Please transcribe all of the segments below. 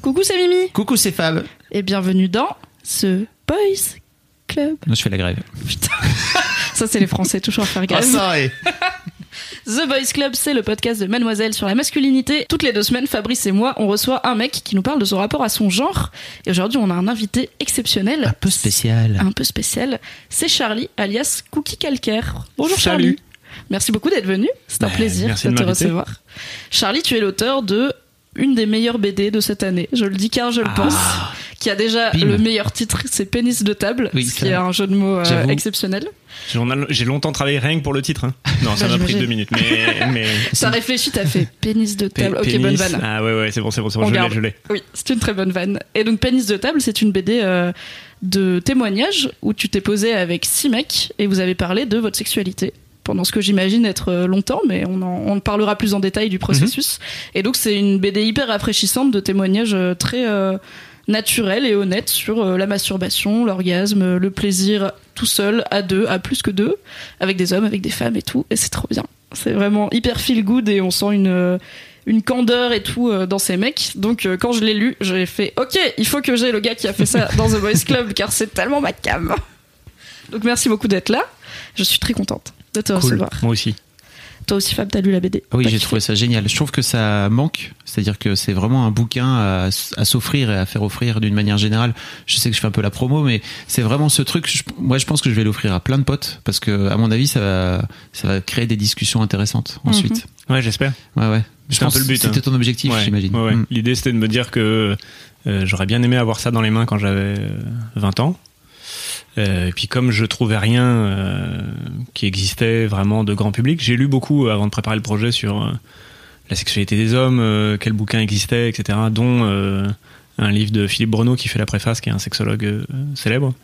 Coucou, c'est Mimi Coucou, c'est Fab. et bienvenue dans ce Boys Club. Non, je fais la grève. Putain, ça c'est les Français toujours à faire Ah, grève. ça, et... The Boys Club, c'est le podcast de Mademoiselle sur la masculinité. Toutes les deux semaines, Fabrice et moi, on reçoit un mec qui nous parle de son rapport à son genre. Et aujourd'hui, on a un invité exceptionnel, Un peu spécial. un peu spécial. C'est Charlie, alias Cookie Calcaire. Bonjour Salut. Charlie. Merci beaucoup d'être venu. C'est un Bah, plaisir merci de de te recevoir. Charlie, tu es l'auteur de une des meilleures BD de cette année. Je le dis car je le pense. Qui a déjà Bim. le meilleur titre, c'est Pénis de table, Oui, ce ça qui est un jeu de mots euh, exceptionnel. J'ai j'ai longtemps travaillé rien que pour le titre. hein. Non, ça m'a pris deux minutes. Mais, mais Ça réfléchit, t'as fait pénis de table. ok, pénis. bonne vanne. Ah ouais, ouais, c'est bon, c'est bon, c'est bon. On je l'ai. Oui, c'est une très bonne vanne. Et donc, Pénis de table, c'est une BD euh, de témoignage où tu t'es posé avec six mecs et vous avez parlé de votre sexualité pendant ce que j'imagine être euh, longtemps, mais on en, on parlera plus en détail du processus. Et donc, c'est une BD hyper rafraîchissante de témoignages euh, très euh, naturels et honnêtes sur euh, la masturbation, l'orgasme, le plaisir tout seul, à deux, à plus que deux, avec des hommes, avec des femmes et tout. Et c'est trop bien. C'est vraiment hyper feel good et on sent une, une candeur et tout dans ces mecs. Donc euh, quand je l'ai lu, j'ai fait OK, il faut que j'ai le gars qui a fait ça dans The Boys Club car c'est tellement ma cam. Donc merci beaucoup d'être là. Je suis très contente de te Cool. recevoir. Moi aussi. Toi aussi Fab, t'as lu la BD Oui, j'ai trouvé ça génial. Je trouve que ça manque. C'est-à-dire que c'est vraiment un bouquin à, à s'offrir et à faire offrir d'une manière générale. Je sais que je fais un peu la promo, mais c'est vraiment ce truc. je- moi, je pense que je vais l'offrir à plein de potes parce que, à mon avis, ça va, ça va créer des discussions intéressantes ensuite. Ouais, j'espère. Ouais, ouais. C'est un peu le but, C'était hein. ton objectif, Ouais, j'imagine. ouais, ouais. Mm. L'idée, c'était de me dire que euh, j'aurais bien aimé avoir ça dans les mains quand j'avais euh, 20 ans. Euh, et puis comme je trouvais rien euh, qui existait vraiment de grand public, j'ai lu beaucoup avant de préparer le projet sur euh, la sexualité des hommes, euh, quels bouquins existaient, etc. Dont euh, un livre de Philippe Bruno qui fait la préface, qui est un sexologue euh, célèbre.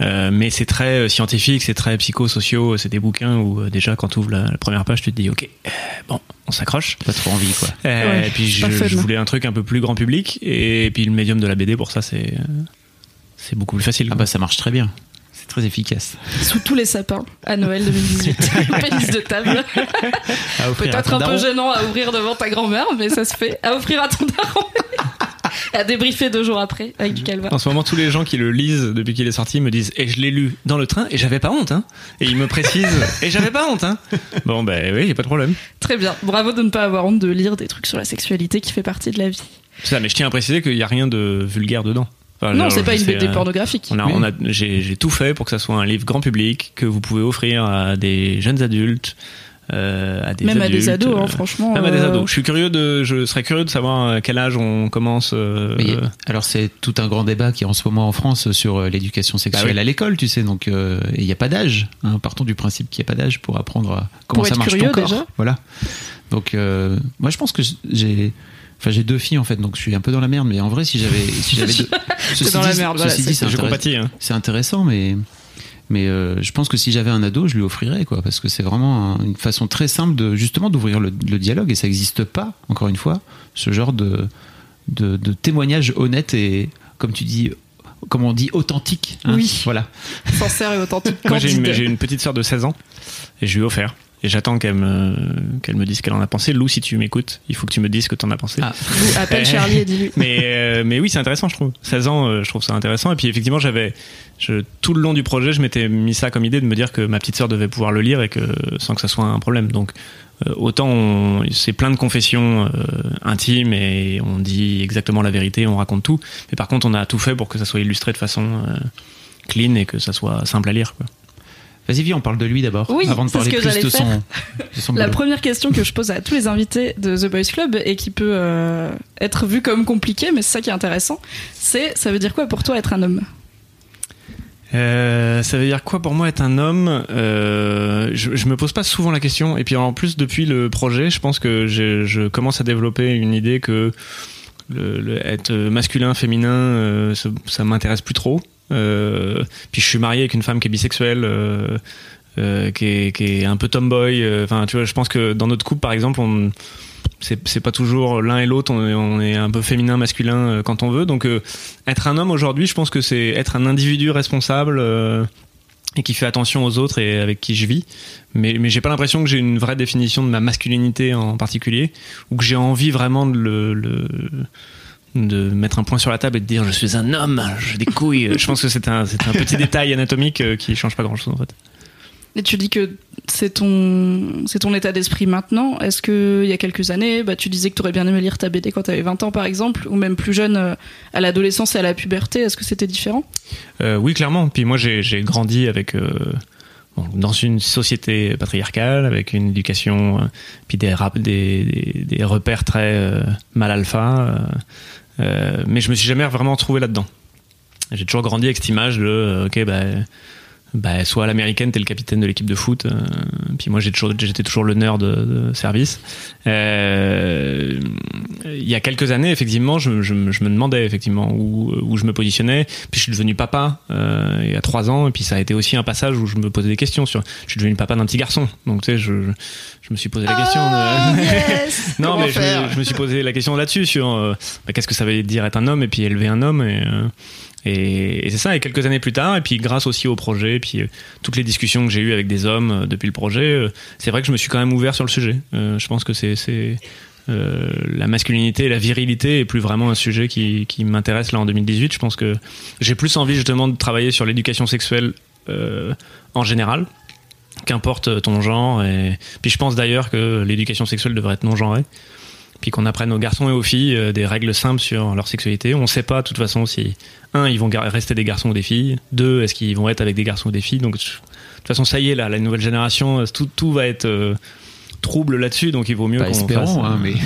Euh, mais c'est très euh, scientifique, c'est très psychosociaux, c'est des bouquins où euh, déjà quand tu ouvres la, la première page, tu te dis ok, euh, bon, on s'accroche. Pas trop envie, quoi. Euh, Ouais, et puis je, voulais un truc un peu plus grand public et, puis le médium de la BD pour ça c'est euh, c'est beaucoup plus facile. Ah bah, ça marche très bien. C'est très efficace. Sous tous les sapins à Noël 2018. Pénis de table. Peut-être un peu gênant à ouvrir devant ta grand-mère, mais ça se fait. À offrir à ton daron. À débriefer deux jours après avec du calva. En ce moment, tous les gens qui le lisent depuis qu'il est sorti me disent et je l'ai lu dans le train et j'avais pas honte hein. Et ils me précisent et j'avais pas honte hein. Bon ben oui, y a pas de problème. Très bien. Bravo de ne pas avoir honte de lire des trucs sur la sexualité qui fait partie de la vie. C'est ça, mais je tiens à préciser qu'il y a rien de vulgaire dedans. Enfin, non, c'est pas une BD pornographique. On a, on a, j'ai, j'ai tout fait pour que ça soit un livre grand public que vous pouvez offrir à des jeunes adultes, euh, à des Même à adultes, des ados, hein, euh, franchement. Même à des euh, ados. Je suis curieux de, je serais curieux de savoir à quel âge on commence. euh, Mais, alors c'est tout un grand débat qui est en ce moment en France sur l'éducation sexuelle Bah oui. à l'école, tu sais. Donc euh, il n'y a pas d'âge. Hein, partons du principe qu'il n'y a pas d'âge pour apprendre à- comment Pour ça être marche curieux, ton corps. déjà. Voilà. Donc euh, moi je pense que j'ai Enfin, j'ai deux filles en fait, donc je suis un peu dans la merde. Mais en vrai, si j'avais, si j'avais deux, Ceci dans la dit- merde, voilà, ceci dit, c'est. Hein. C'est intéressant, mais mais euh, je pense que si j'avais un ado, je lui offrirais quoi, parce que c'est vraiment un- une façon très simple de justement d'ouvrir le, le dialogue et ça n'existe pas encore une fois ce genre de de, de témoignage honnête et comme tu dis comme on dit authentique. hein. Oui. Voilà. Sincère et authentique. Moi, j'ai une, candide. j'ai une petite sœur de 16 ans et je lui ai offert. Et j'attends qu'elle me, qu'elle me dise ce qu'elle en a pensé. Lou, si tu m'écoutes, il faut que tu me dises ce que t'en as pensé. Ah. Vous, appelle Charlie et dis-lui. Mais, euh, mais oui, c'est intéressant, je trouve. 16 ans, euh, je trouve ça intéressant. Et puis effectivement, j'avais, je, tout le long du projet, je m'étais mis ça comme idée de me dire que ma petite sœur devait pouvoir le lire et que sans que ça soit un problème. Donc euh, autant on- c'est plein de confessions euh, intimes et on dit exactement la vérité, on raconte tout. Mais par contre, on a tout fait pour que ça soit illustré de façon euh, clean et que ça soit simple à lire. Quoi. Vas-y, viens, on parle de lui d'abord, Oui, avant de c'est ce parler que plus de faire. son, de son La boulot. première question que je pose à tous les invités de The Boys Club et qui peut euh, être vue comme compliquée, mais c'est ça qui est intéressant, c'est ça veut dire quoi pour toi être un homme? Euh, ça veut dire quoi pour moi être un homme? Euh, je, je me pose pas souvent la question. Et puis en plus, depuis le projet, je pense que je, je commence à développer une idée que le, le- être masculin, féminin, euh, ça, ça m'intéresse plus trop. Euh, puis je suis marié avec une femme qui est bisexuelle. euh, euh, qui, est, qui est un peu tomboy. Enfin, tu vois, je pense que dans notre couple, par exemple, on c'est pas toujours l'un et l'autre. On on est un peu féminin, masculin quand on veut. Donc, être un homme aujourd'hui, je pense que c'est être un individu responsable et qui fait attention aux autres et avec qui je vis. Mais, mais j'ai pas l'impression que j'ai une vraie définition de ma masculinité en particulier ou que j'ai envie vraiment de le- de mettre un point sur la table et de dire je suis un homme, j'ai des couilles. je pense que c'est un, c'est un petit détail anatomique euh, qui change pas grand chose en fait. Et tu dis que c'est ton, c'est ton état d'esprit maintenant. Est-ce que il y a quelques années, bah, tu disais que tu aurais bien aimé lire ta BD quand tu avais 20 ans par exemple, ou même plus jeune euh, à l'adolescence et à la puberté, est-ce que c'était différent? Euh, oui, clairement. Puis moi, j'ai j'ai grandi avec euh, dans une société patriarcale, avec une éducation, euh, puis des, des, des, repères très euh, mal alpha. euh, mais je me suis jamais vraiment trouvé là-dedans. J'ai toujours grandi avec cette image de, ok, bah, bah, soit à l'américaine, t'es le capitaine de l'équipe de foot. euh, puis moi, j'ai toujours, j'étais toujours le nerd de, de service. Euh, il y a quelques années, effectivement, je, je, me- je me demandais effectivement où, où je me positionnais. Puis je suis devenu papa euh, il y a trois ans, et puis ça a été aussi un passage où je me posais des questions sur. Je suis devenu papa d'un petit garçon, donc tu sais, je, me suis posé la question. de- non, mais je me, je me suis posé la question là-dessus sur euh, bah, qu'est-ce que ça veut dire être un homme et puis élever un homme et. Et, c'est ça, et quelques années plus tard, et puis grâce aussi au projet, et puis euh, toutes les discussions que j'ai eues avec des hommes euh, depuis le projet, euh, c'est vrai que je me suis quand même ouvert sur le sujet. Je pense que c'est la masculinité et la virilité est plus vraiment un sujet qui, qui m'intéresse là en 2018. Je pense que j'ai plus envie justement de travailler sur l'éducation sexuelle en général, qu'importe ton genre. Et puis je pense d'ailleurs que l'éducation sexuelle devrait être non genrée. Puis qu'on apprenne aux garçons et aux filles euh, des règles simples sur leur sexualité. On ne sait pas de toute façon si un ils vont rester des garçons ou des filles. Deux est-ce qu'ils vont être avec des garçons ou des filles. Donc de toute façon ça y est là, la nouvelle génération, euh, tout, tout va être euh, trouble là-dessus. Donc il vaut mieux qu'on espérons, fasse, hein, mais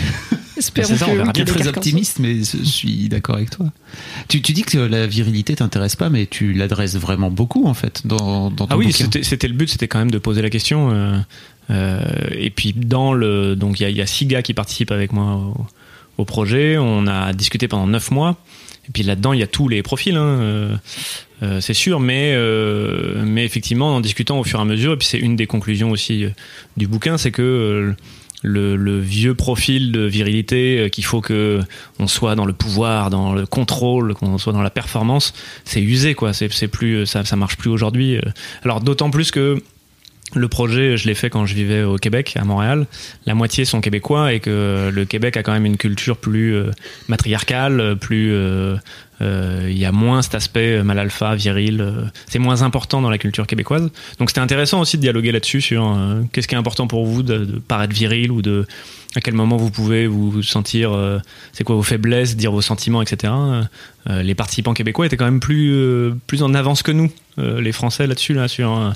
Espérons ça, on verra bien très optimiste, mais je suis d'accord avec toi. Tu, tu dis que la virilité t'intéresse pas, mais tu l'adresses vraiment beaucoup en fait dans, dans ton Ah oui, c'était c'était le but, c'était quand même de poser la question. euh, et puis dans le, donc il y a, six gars qui participent avec moi au, projet. On a discuté pendant neuf mois. Et puis là-dedans, il y a tous les profils, hein, euh, euh, c'est sûr, mais euh, mais effectivement, en discutant au fur et à mesure, et puis c'est une des conclusions aussi euh, du bouquin, c'est que euh, le, vieux profil de virilité euh, qu'il faut que on soit dans le pouvoir, dans le contrôle, qu'on soit dans la performance, c'est usé quoi. C'est plus ça ça marche plus aujourd'hui. euh. Alors d'autant plus que le projet, je l'ai fait quand je vivais au Québec, à Montréal. La moitié sont québécois et que le Québec a quand même une culture plus euh, matriarcale, plus euh, euh, il y a moins cet aspect mal alpha, viril. c'est moins important dans la culture québécoise. Donc c'était intéressant aussi de dialoguer là-dessus sur qu'est-ce qui est important pour vous de, de paraître viril ou de à quel moment vous pouvez vous sentir, c'est quoi vos faiblesses, dire vos sentiments, etc. Les participants québécois étaient quand même plus plus en avance que nous, les Français là-dessus là sur.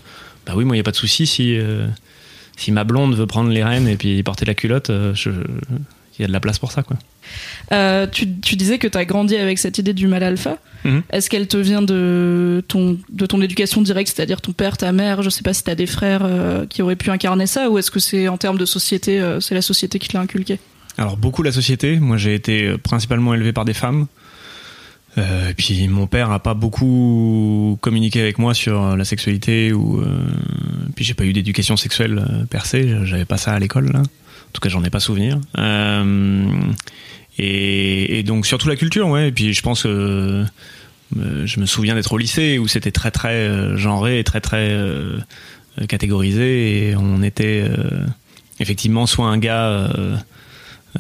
Euh, bah oui, moi il y a pas de souci si euh, si ma blonde veut prendre les rênes et puis porter la culotte, euh, il y a de la place pour ça quoi. Euh, tu, tu disais que tu as grandi avec cette idée du mal alpha. Mhm. Est-ce qu'elle te vient de ton, de ton éducation directe, c'est-à-dire ton père, ta mère Je sais pas si tu as des frères euh, qui auraient pu incarner ça, ou est-ce que c'est en termes de société, euh, c'est la société qui te l'a inculqué? Alors beaucoup la société. Moi j'ai été euh, principalement élevé par des femmes. Euh, et puis mon père a pas beaucoup communiqué avec moi sur euh, la sexualité ou. euh, puis j'ai pas eu d'éducation sexuelle euh, percée. J'avais pas ça à l'école. En tout cas j'en ai pas souvenir. Euh, et, et donc surtout la culture, ouais. Et puis je pense que euh, je me souviens d'être au lycée où c'était très très euh, genré et très très euh, catégorisé et on était euh, effectivement soit un gars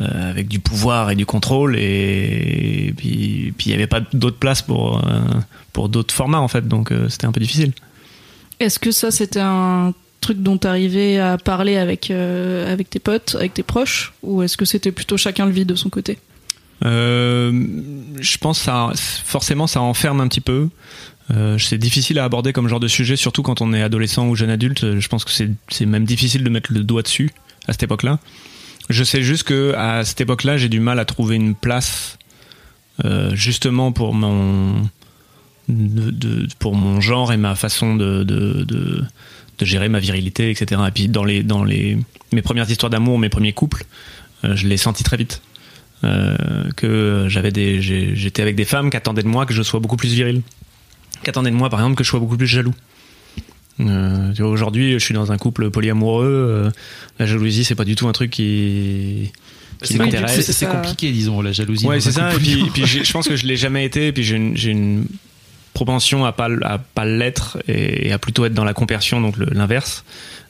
euh, avec du pouvoir et du contrôle et, puis puis il y avait pas d'autre place pour euh, pour d'autres formats en fait donc euh, c'était un peu difficile. Est-ce que ça, c'était un truc dont t'arrivais à parler avec, avec tes potes, avec tes proches, ou est-ce que c'était plutôt chacun le vit de son côté? Je pense que ça forcément ça enferme un petit peu. Euh, c'est difficile à aborder comme genre de sujet, surtout quand on est adolescent ou jeune adulte. Je pense que c'est c'est même difficile de mettre le doigt dessus à cette époque-là. Je sais juste que à cette époque-là, j'ai du mal à trouver une place euh, justement pour mon de, de- pour mon genre et ma façon de, de, de, gérer ma virilité, etc. Et puis dans les dans les mes premières histoires d'amour, mes premiers couples, euh, je l'ai senti très vite. Euh, que j'avais des j'étais avec des femmes qui attendaient de moi que je sois beaucoup plus viril qui attendaient de moi par exemple que je sois beaucoup plus jaloux euh, tu vois, aujourd'hui je suis dans un couple polyamoureux euh, la jalousie c'est pas du tout un truc qui qui C'est m'intéresse C'est compliqué, disons, la jalousie. Ouais, c'est un ça. Et puis, et puis j'ai- je pense que je l'ai jamais été. Et puis j'ai une, j'ai une propension à pas, à pas l'être et à plutôt être dans la compersion, donc le- l'inverse.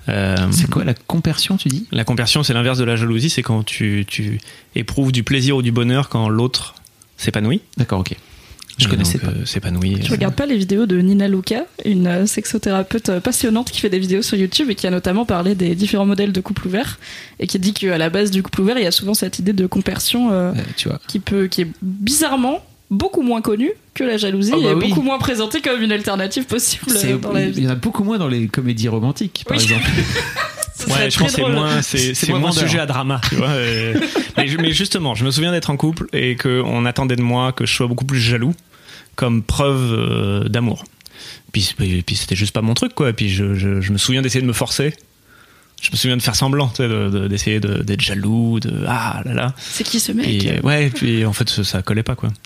Euh, C'est quoi la compersion, tu dis? la compersion, c'est l'inverse de la jalousie. C'est quand tu, tu éprouves du plaisir ou du bonheur quand l'autre s'épanouit. D'accord, ok. Je Et connaissais donc, pas. euh, s'épanouit. Tu regardes pas les vidéos de Nina Luca, une euh, sexothérapeute euh, passionnante qui fait des vidéos sur YouTube et qui a notamment parlé des différents modèles de couple ouvert et qui dit qu'à la base du couple ouvert, il y a souvent cette idée de compersion euh, Euh, tu vois. qui peut, qui est bizarrement beaucoup moins connue que la jalousie Ah bah et oui. beaucoup moins présentée comme une alternative possible C'est- dans la Il vie. y en a beaucoup moins dans les comédies romantiques, par Oui. exemple. Ouais, je pense que c'est moins, c'est, C'est c'est moins sujet à drama, tu vois. euh, mais, mais justement, je me souviens d'être en couple et qu'on attendait de moi que je sois beaucoup plus jaloux, comme preuve euh, d'amour. Puis, et puis c'était juste pas mon truc, quoi. Puis je, je, je me souviens d'essayer de me forcer. Je me souviens de faire semblant, sais, de- de- d'essayer de- d'être jaloux, de ah là là. C'est qui ce mec Et, ouais, puis en fait, ça, ça collait pas, quoi.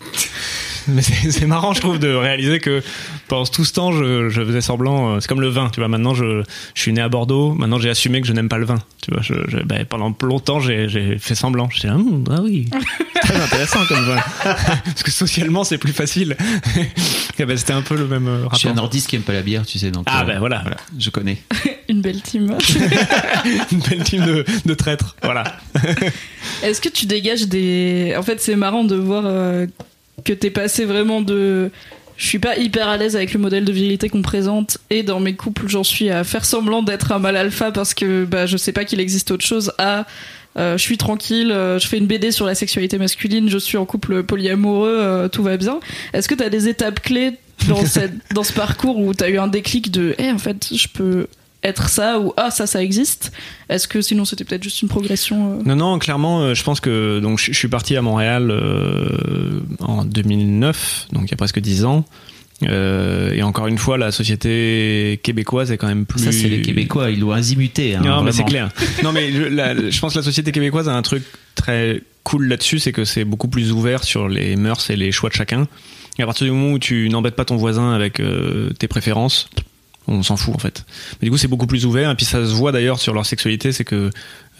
Mais c'est marrant, je trouve, de réaliser que pendant tout ce temps, je, je faisais semblant. euh, C'est comme le vin, tu vois. Maintenant, je, je suis né à Bordeaux. Maintenant, j'ai assumé que je n'aime pas le vin. Tu vois, je, je- ben, pendant longtemps, j'ai fait semblant. J'étais là, Hum, ah oui, c'est très intéressant comme vin. Parce que socialement, c'est plus facile. Et ben, C'était un peu le même euh, Je suis un rapport. nordiste qui aime pas la bière, tu sais. Donc, Ah, euh, ben voilà. je connais. Une belle team. Une belle team de, de traîtres. Voilà. Est-ce que tu dégages des. En fait, c'est marrant de voir euh, que t'es passé vraiment de. Je suis pas hyper à l'aise avec le modèle de virilité qu'on présente et dans mes couples, j'en suis à faire semblant d'être un mal alpha parce que bah, je sais pas qu'il existe autre chose à. euh, je suis tranquille, euh, je fais une BD sur la sexualité masculine, je suis en couple polyamoureux, euh, tout va bien. Est-ce que t'as des étapes clés dans, cette, dans ce parcours où t'as eu un déclic de, eh, en fait, je peux être ça ou ah, ça, ça existe Est-ce que sinon c'était peut-être juste une progression euh, Non, non, clairement, euh, je pense que donc je je suis parti à Montréal euh, en 2009, donc il y a presque 10 ans. Euh, et encore une fois, la société québécoise est quand même plus. Ça, c'est les Québécois, ils doivent azimuter. Hein, non, mais c'est clair. Non, mais je, la- je pense que la société québécoise a un truc très cool là-dessus, c'est que c'est beaucoup plus ouvert sur les mœurs et les choix de chacun. Et à partir du moment où tu n'embêtes pas ton voisin avec euh, tes préférences, on s'en fout en fait. Mais du coup, c'est beaucoup plus ouvert. Et puis ça se voit d'ailleurs sur leur sexualité, c'est que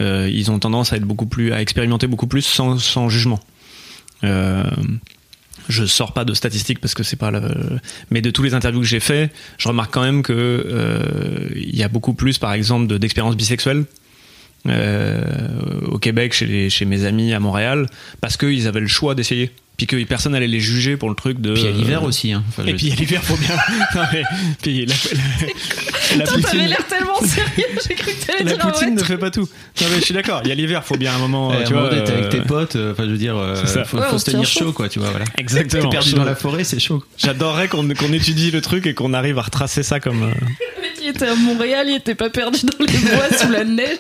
euh, ils ont tendance à être beaucoup plus, à expérimenter beaucoup plus sans, sans jugement. Euh, je sors pas de statistiques parce que c'est pas le... mais de tous les interviews que j'ai fait je remarque quand même que euh, il y a beaucoup plus par exemple de- d'expériences bisexuelles au Québec chez, les- chez mes amis à Montréal parce qu'ils avaient le choix d'essayer puis que personne allait les juger pour le truc de Puis à l'hiver aussi. Hein. Enfin, et puis à l'hiver faut bien non, mais, puis la, la, poutine l'air tellement sérieux, j'ai cru que t'allais la dire ah poutine ne fait pas tout non mais je suis d'accord il y a l'hiver faut bien un moment tu un vois avec euh, tes potes, euh, enfin je veux dire, euh, ça. faut, Ouais, faut on se tenir chaud, chaud. quoi, tu vois, voilà. exactement T'es perdu dans la forêt, c'est chaud. j'adorerais qu'on qu'on étudie le truc et qu'on arrive à retracer ça comme euh, Le mec, il était à Montréal, il était pas perdu dans les bois sous la neige.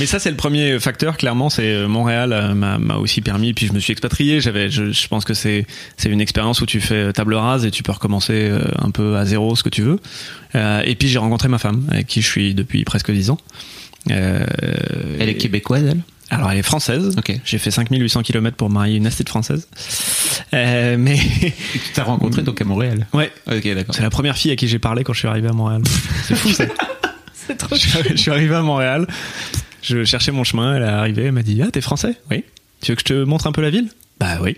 Mais ça, c'est le premier facteur. Clairement, c'est euh, Montréal euh, m'a m'a aussi permis. Puis je me suis expatrié. J'avais, je, je pense que c'est c'est une expérience où tu fais table rase et tu peux recommencer euh, un peu à zéro ce que tu veux. Euh, et puis j'ai rencontré ma femme avec qui je suis depuis presque 10 ans. Euh, Elle est québécoise, elle? Alors elle est française. Ok. J'ai fait 5800 km pour marier une astide française. Euh, mais Et tu t'as rencontré donc à Montréal? ouais, Ok, d'accord. c'est la première fille à qui j'ai parlé quand je suis arrivé à Montréal. C'est fou ça. C'est trop je, je suis arrivé à Montréal, je cherchais mon chemin, elle est arrivée, elle m'a dit Ah, t'es français? Oui. Tu veux que je te montre un peu la ville? Bah oui.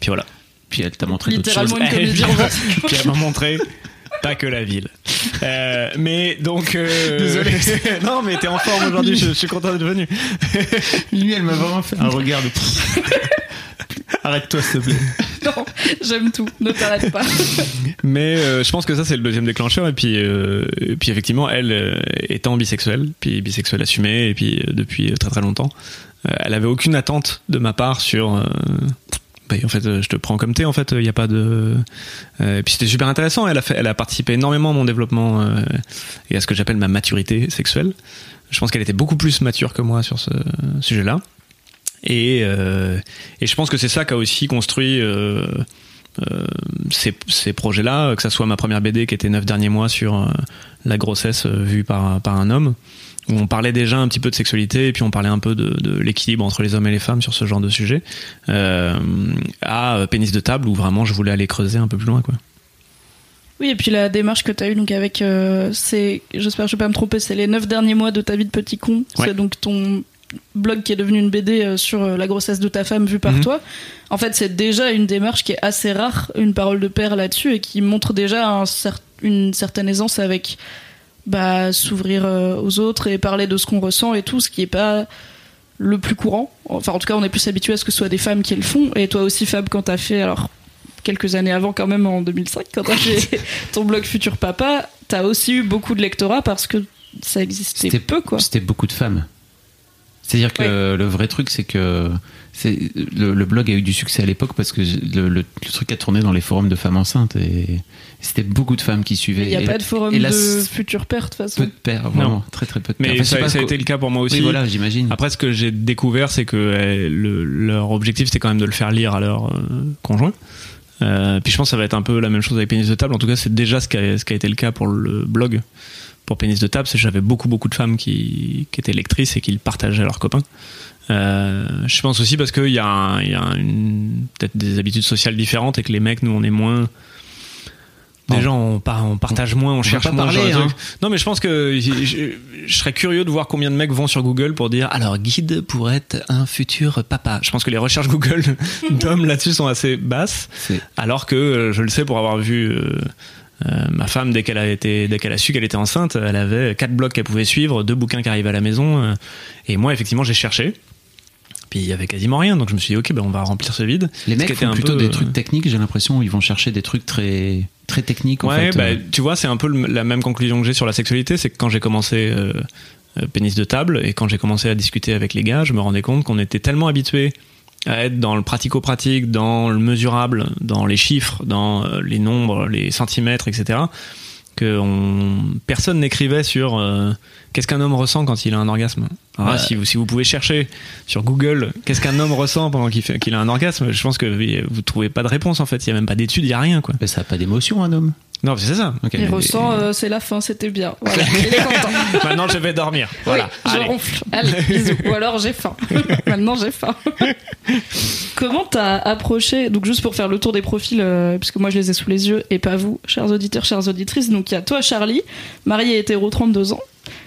Puis voilà. Puis elle t'a montré d'autres choses. Littéralement une comédie romantique. puis elle m'a montré pas que la ville. Euh, mais donc. euh, Désolé. non, mais t'es en forme aujourd'hui, je, je suis content d'être venu. Lui, elle m'a vraiment fait un regard de. Arrête-toi, s'il te plaît. Non, j'aime tout, ne t'arrête pas. Mais euh, je pense que ça c'est le deuxième déclencheur. Et puis euh, puis effectivement elle euh, étant bisexuelle puis bisexuelle assumée et puis depuis très très longtemps elle avait aucune attente de ma part sur bah, en fait je te prends comme t'es en fait il n'y a pas de et puis c'était super intéressant. Elle a elle a participé énormément à mon développement et à ce que j'appelle ma maturité sexuelle. Je pense qu'elle était beaucoup plus mature que moi sur ce sujet là et, euh, et je pense que c'est ça qui a aussi construit euh, euh, ces, ces projets-là, que ça soit ma première BD qui était neuf derniers mois sur la grossesse vue par, par un homme, où on parlait déjà un petit peu de sexualité et puis on parlait un peu de, de l'équilibre entre les hommes et les femmes sur ce genre de sujet, à Pénis de table où vraiment je voulais aller creuser un peu plus loin. Quoi. Oui, et puis la démarche que tu as eue donc avec, euh, c'est, j'espère que je vais pas me tromper, c'est les neuf derniers mois de ta vie de petit con. Ouais. C'est donc ton blog qui est devenu une BD euh, sur euh, la grossesse de ta femme vue par Mhm. toi. En fait, c'est déjà une démarche qui est assez rare, une parole de père là-dessus, et qui montre déjà un cer- une certaine aisance avec bah, s'ouvrir euh, aux autres et parler de ce qu'on ressent et tout, ce qui est pas le plus courant. Enfin, en tout cas, on est plus habitué à ce que ce soit des femmes qui le font. Et toi aussi, Fab, quand t'as fait, alors quelques années avant, quand même en 2005, quand t'as fait ton blog Futur Papa, t'as aussi eu beaucoup de lectorat parce que ça existait C'était peu, quoi. C'était beaucoup de femmes. C'est-à-dire que le vrai truc, c'est que c'est le, le blog a eu du succès à l'époque parce que le, le- le truc a tourné dans les forums de femmes enceintes et c'était beaucoup de femmes qui suivaient. Il n'y a Et pas la- de forum de futur père, de toute façon. peu de pères, vraiment, très très peu de pères. Mais Enfin, ça, pas ça a été le cas pour moi aussi. Oui, voilà, j'imagine. Après, ce que j'ai découvert, c'est que le- leur objectif, c'était quand même de le faire lire à leur euh, conjoint. Euh, puis je pense que ça va être un peu la même chose avec Pénis de table. En tout cas, c'est déjà ce qui, a, ce qui a été le cas pour le blog. Pour Pénis de table, c'est que j'avais beaucoup beaucoup de femmes qui, qui étaient lectrices et qui le partageaient à leurs copains. Euh, je pense aussi parce qu'il y a, un- il y a une- peut-être des habitudes sociales différentes et que les mecs, nous, on est moins. Déjà, on, on partage moins, on, cherche pas moins. parler, hein. Non, mais je pense que je, je- je serais curieux de voir combien de mecs vont sur Google pour dire alors guide pour être un futur papa. Je pense que les recherches Google d'hommes là-dessus sont assez basses, C'est- alors que je le sais pour avoir vu. euh, euh, ma femme, dès qu'elle a été, dès qu'elle a su qu'elle était enceinte, elle avait quatre blogs qu'elle pouvait suivre, deux bouquins qui arrivaient à la maison. euh, et moi, effectivement, j'ai cherché. Puis il y avait quasiment rien, donc je me suis dit ok, ben on va remplir ce vide. Les mecs font un plutôt peu, des euh, trucs techniques, j'ai l'impression, ils vont chercher des trucs très, très techniques. En ouais, fait. bah, tu vois, c'est un peu le- la même conclusion que j'ai sur la sexualité, c'est que quand j'ai commencé euh, pénis de table et quand j'ai commencé à discuter avec les gars, je me rendais compte qu'on était tellement habitué à être dans le pratico-pratique, dans le mesurable, dans les chiffres, dans euh, les nombres, les centimètres, etc. Que on... personne n'écrivait sur euh, qu'est-ce qu'un homme ressent quand il a un orgasme. Alors là, Ouais. si, vous, si vous pouvez chercher sur Google qu'est-ce qu'un homme ressent pendant qu'il a un orgasme, je pense que vous trouvez pas de réponse en fait. Il y a même pas d'études, il y a rien quoi. Mais ça n'a pas d'émotion, un homme. Non, c'est ça. Il ressent, euh, c'est la fin, c'était bien. Voilà, il est content. Maintenant, je vais dormir. Voilà. Oui, je Allez. ronfle. Allez, bisous. Ou alors j'ai faim. Maintenant j'ai faim. Comment t'as approché Donc juste pour faire le tour des profils, euh, puisque moi je les ai sous les yeux et pas vous, chers auditeurs, chères auditrices. Donc il y a toi, Charlie, marié hétéro, 32 ans.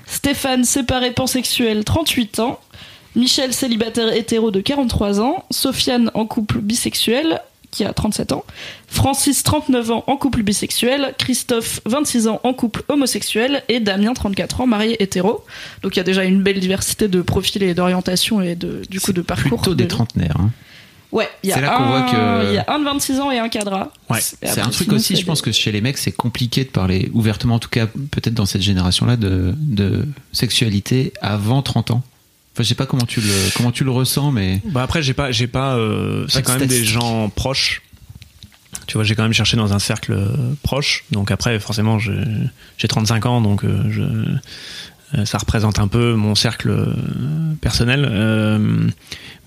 Stéphane, séparé pansexuel, 38 ans. Michel, célibataire hétéro de 43 ans. Sofiane, en couple bisexuel, qui a 37 ans. Francis, 39 ans, en couple bisexuel. Christophe, 26 ans, en couple homosexuel. Et Damien, 34 ans, marié hétéro. Donc il y a déjà une belle diversité de profils et d'orientation et de, du coup de parcours. Plutôt des de- trentenaires. hein. Ouais, il y a là un- voit que- Il y a un de 26 ans et un cadra. Ouais, C'est un truc sinon, aussi, je pense des- que chez les mecs, c'est compliqué de parler ouvertement, en tout cas peut-être dans cette génération-là, de, de sexualité avant 30 ans. Enfin, je sais pas comment tu le, comment tu le ressens, mais Bah après, j'ai pas, j'ai pas. euh, c'est quand même des gens proches. Tu vois, j'ai quand même cherché dans un cercle euh, proche. Donc après, forcément, j'ai 35 ans, donc euh, je, ça représente un peu mon cercle personnel. Euh,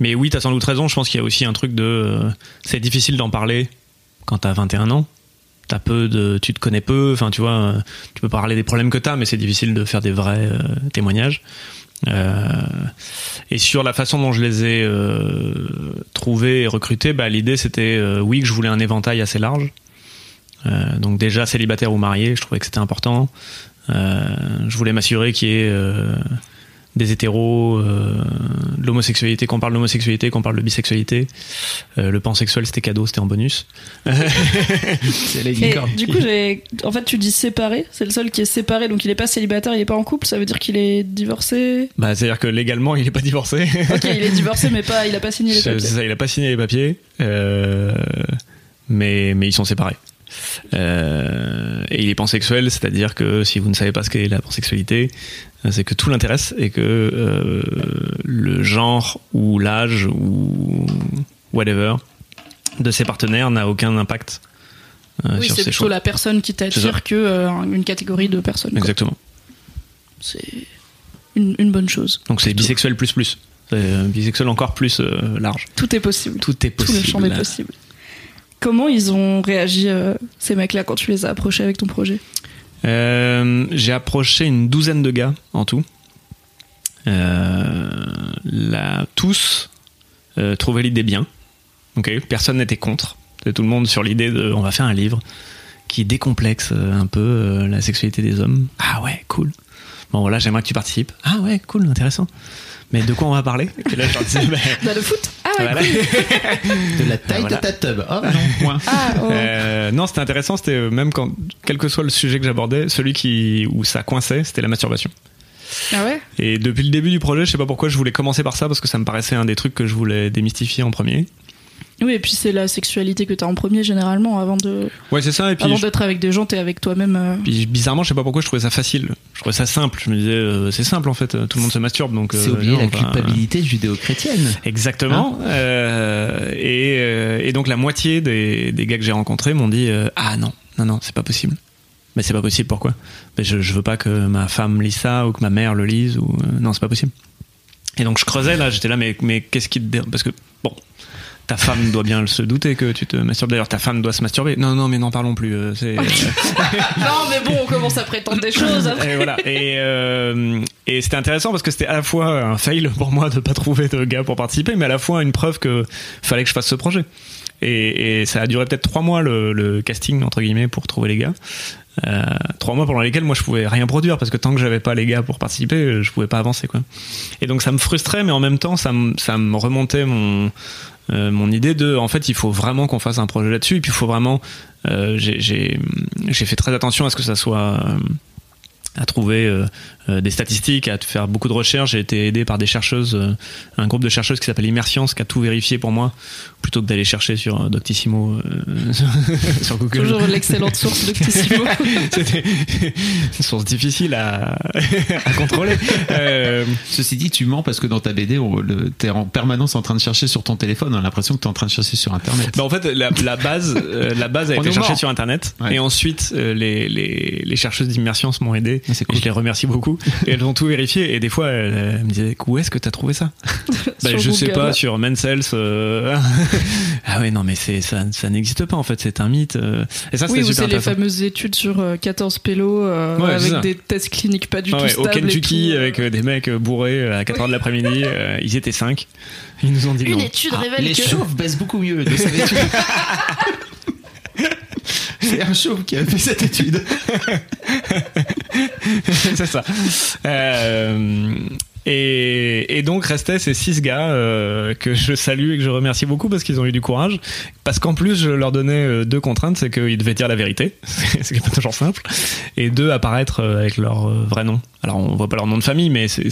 mais oui, t'as sans doute raison. Je pense qu'il y a aussi un truc de. c'est difficile d'en parler quand t'as 21 ans. T'as peu de, tu te connais peu. Enfin, tu vois, tu peux parler des problèmes que t'as, mais c'est difficile de faire des vrais euh, témoignages. Euh, et sur la façon dont je les ai euh, trouvés et recrutés, bah, l'idée c'était euh, oui que je voulais un éventail assez large. Donc déjà célibataire ou marié, je trouvais que c'était important. Je voulais m'assurer qu'il y ait des hétéros, euh, de l'homosexualité, qu'on parle d'homosexualité, qu'on parle de bisexualité. Euh, le pansexuel c'était cadeau, c'était en bonus. Et du coup, j'ai. En fait, tu dis séparé. C'est le seul qui est séparé, donc il est pas célibataire, il est pas en couple. Ça veut dire qu'il est divorcé? Bah, C'est-à-dire que légalement il est pas divorcé. Ok, il est divorcé, mais pas. Il a pas signé les C'est papiers. ça, il a pas signé les papiers, euh, mais, mais ils sont séparés. Euh, et il est pansexuel, c'est-à-dire que si vous ne savez pas ce qu'est la pansexualité, euh, c'est que tout l'intéresse et que euh, le genre ou l'âge ou whatever de ses partenaires n'a aucun impact euh, Oui, c'est plutôt choix. la personne qui t'attire que une catégorie de personnes. Exactement. C'est une, une bonne chose. Donc c'est bisexuel plus plus. C'est bisexuel encore plus large. Tout est possible. Tout est Tout possible. le champ est possible. Comment ils ont réagi, euh, ces mecs-là, quand tu les as approchés avec ton projet Euh, j'ai approché une douzaine de gars en tout. Euh, là, tous trouvaient l'idée bien. Personne n'était contre. C'était tout le monde sur l'idée de on va faire un livre qui décomplexe un peu la sexualité des hommes. Ah ouais, cool. Bon voilà, j'aimerais que tu participes. Ah ouais, cool, intéressant. Mais de quoi on va parler? Et là, je leur disais, bah, Bah, le foot ouais, voilà. De la taille Voilà. de ta tub. Oh non, point. Ah, oh. Euh, non, c'était intéressant. C'était euh, même quand, quel que soit le sujet que j'abordais, celui qui où ça coinçait, c'était la masturbation. Ah ouais? Et depuis le début du projet, je sais pas pourquoi je voulais commencer par ça parce que ça me paraissait un des trucs que je voulais démystifier en premier. Oui, et puis c'est la sexualité que t'as en premier, généralement, avant de Ouais, c'est ça. Et puis, avant je- d'être avec des gens, t'es avec toi-même. euh. puis bizarrement, je sais pas pourquoi je trouvais ça facile. Je trouvais ça simple. Je me disais, euh, c'est simple en fait. Tout le monde se masturbe, donc. C'est euh, oublier non, la enfin, culpabilité judéo-chrétienne. Exactement. Euh, et, euh, et donc la moitié des, des gars que j'ai rencontrés m'ont dit euh, ah non non non c'est pas possible. Mais c'est pas possible pourquoi? Mais je, je veux pas que ma femme lise ça ou que ma mère le lise ou euh, non c'est pas possible. Et donc je creusais là j'étais là mais mais qu'est-ce qui te dérange? Parce que bon ta femme doit bien se douter que tu te masturbes d'ailleurs ta femme doit se masturber non non mais n'en parlons plus euh, c'est Non, mais bon, on commence à prétendre des choses après. et voilà. Et, euh, et c'était intéressant parce que c'était à la fois un fail pour moi de pas trouver de gars pour participer, mais à la fois une preuve que fallait que je fasse ce projet. Et, et ça a duré peut-être trois mois le, le casting entre guillemets pour trouver les gars. Euh, trois mois pendant lesquels moi je pouvais rien produire parce que tant que j'avais pas les gars pour participer, je pouvais pas avancer quoi. Et donc ça me frustrait, mais en même temps ça me, ça me remontait mon euh, mon idée de en fait il faut vraiment qu'on fasse un projet là-dessus et puis il faut vraiment euh, j'ai fait très attention à ce que ça soit euh, à trouver euh, euh, des statistiques, à faire beaucoup de recherches. J'ai été aidé par des chercheuses, euh, un groupe de chercheuses qui s'appelle Immerscience, qui a tout vérifié pour moi, plutôt que d'aller chercher sur Doctissimo, euh, sur Google. Toujours l'excellente source de Ctissimo. C'était une source difficile à, à contrôler. Euh, Ceci dit, tu mens parce que dans ta BD, on- le- t'es en permanence en train de chercher sur ton téléphone. On a l'impression que t'es en train de chercher sur Internet. Bah en fait, la, la base, euh, la base a On été cherchée mort. sur Internet, Ouais. et ensuite euh, les, les, les chercheuses d'immersion m'ont aidé. Ah, c'est cool. Et je les remercie beaucoup. et elles ont tout vérifié, et des fois elles, elles me disaient où est-ce que t'as trouvé ça bah, Je sais Google. pas sur Mencels. euh, ah ouais non mais c'est ça, ça n'existe pas en fait, c'est un mythe. euh. Et ça Oui, c'est les fameuses études sur euh, 14 pélos euh, Ouais, c'est avec des tests cliniques pas du Ah tout ouais, au stables. et Kentucky avec des mecs bourrés à 4h de l'après-midi, euh, ils étaient 5 Ils nous ont dit Une non. étude Ah, révèle les que. chauves baissent beaucoup mieux. C'est un chauve qui a fait cette étude. c'est ça. Euh, et, donc restaient ces six gars euh, que je salue et que je remercie beaucoup parce qu'ils ont eu du courage. Parce qu'en plus, je leur donnais euh, deux contraintes, c'est qu'ils devaient dire la vérité, ce qui est pas toujours simple, et deux apparaître avec leur vrai nom. Alors on voit pas leur nom de famille, mais c'est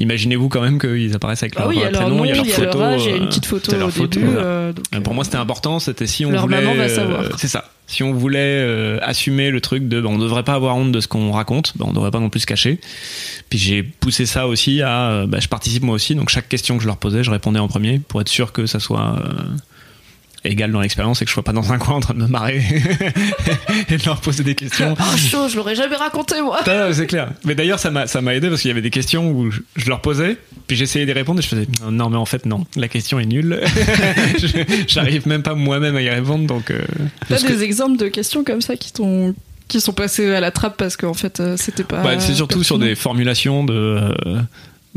Imaginez-vous quand même qu'ils apparaissent avec Ah leur oui, il y euh, a leur prénom, nom, il y a leur il y a photo. leur âge, il y a euh, une petite photo t'as leur au photo, début. voilà. euh, donc, euh, Pour moi, c'était important. C'était si on Leur voulait. maman va euh, savoir. c'est ça. Si on voulait euh, assumer le truc de, bah, on ne devrait pas avoir honte de ce qu'on raconte, bah, on ne devrait pas non plus se cacher. Puis j'ai poussé ça aussi à, euh, bah, je participe moi aussi. Donc chaque question que je leur posais, je répondais en premier pour être sûr que ça soit euh, égal dans l'expérience et que je sois pas dans un coin en train de me marrer et de leur poser des questions. Ah, chaud, je l'aurais jamais raconté, moi. C'est clair. Mais d'ailleurs, ça m'a, ça m'a aidé parce qu'il y avait des questions où je, je leur posais, puis j'essayais d'y répondre et je faisais non, non, mais en fait, non, la question est nulle. Je- J'arrive même pas moi-même à y répondre, donc. euh, T'as des exemples de questions comme ça qui t'ont qui sont passées à la trappe parce qu'en fait euh, c'était pas. bah, c'est surtout sur des formulations de. euh,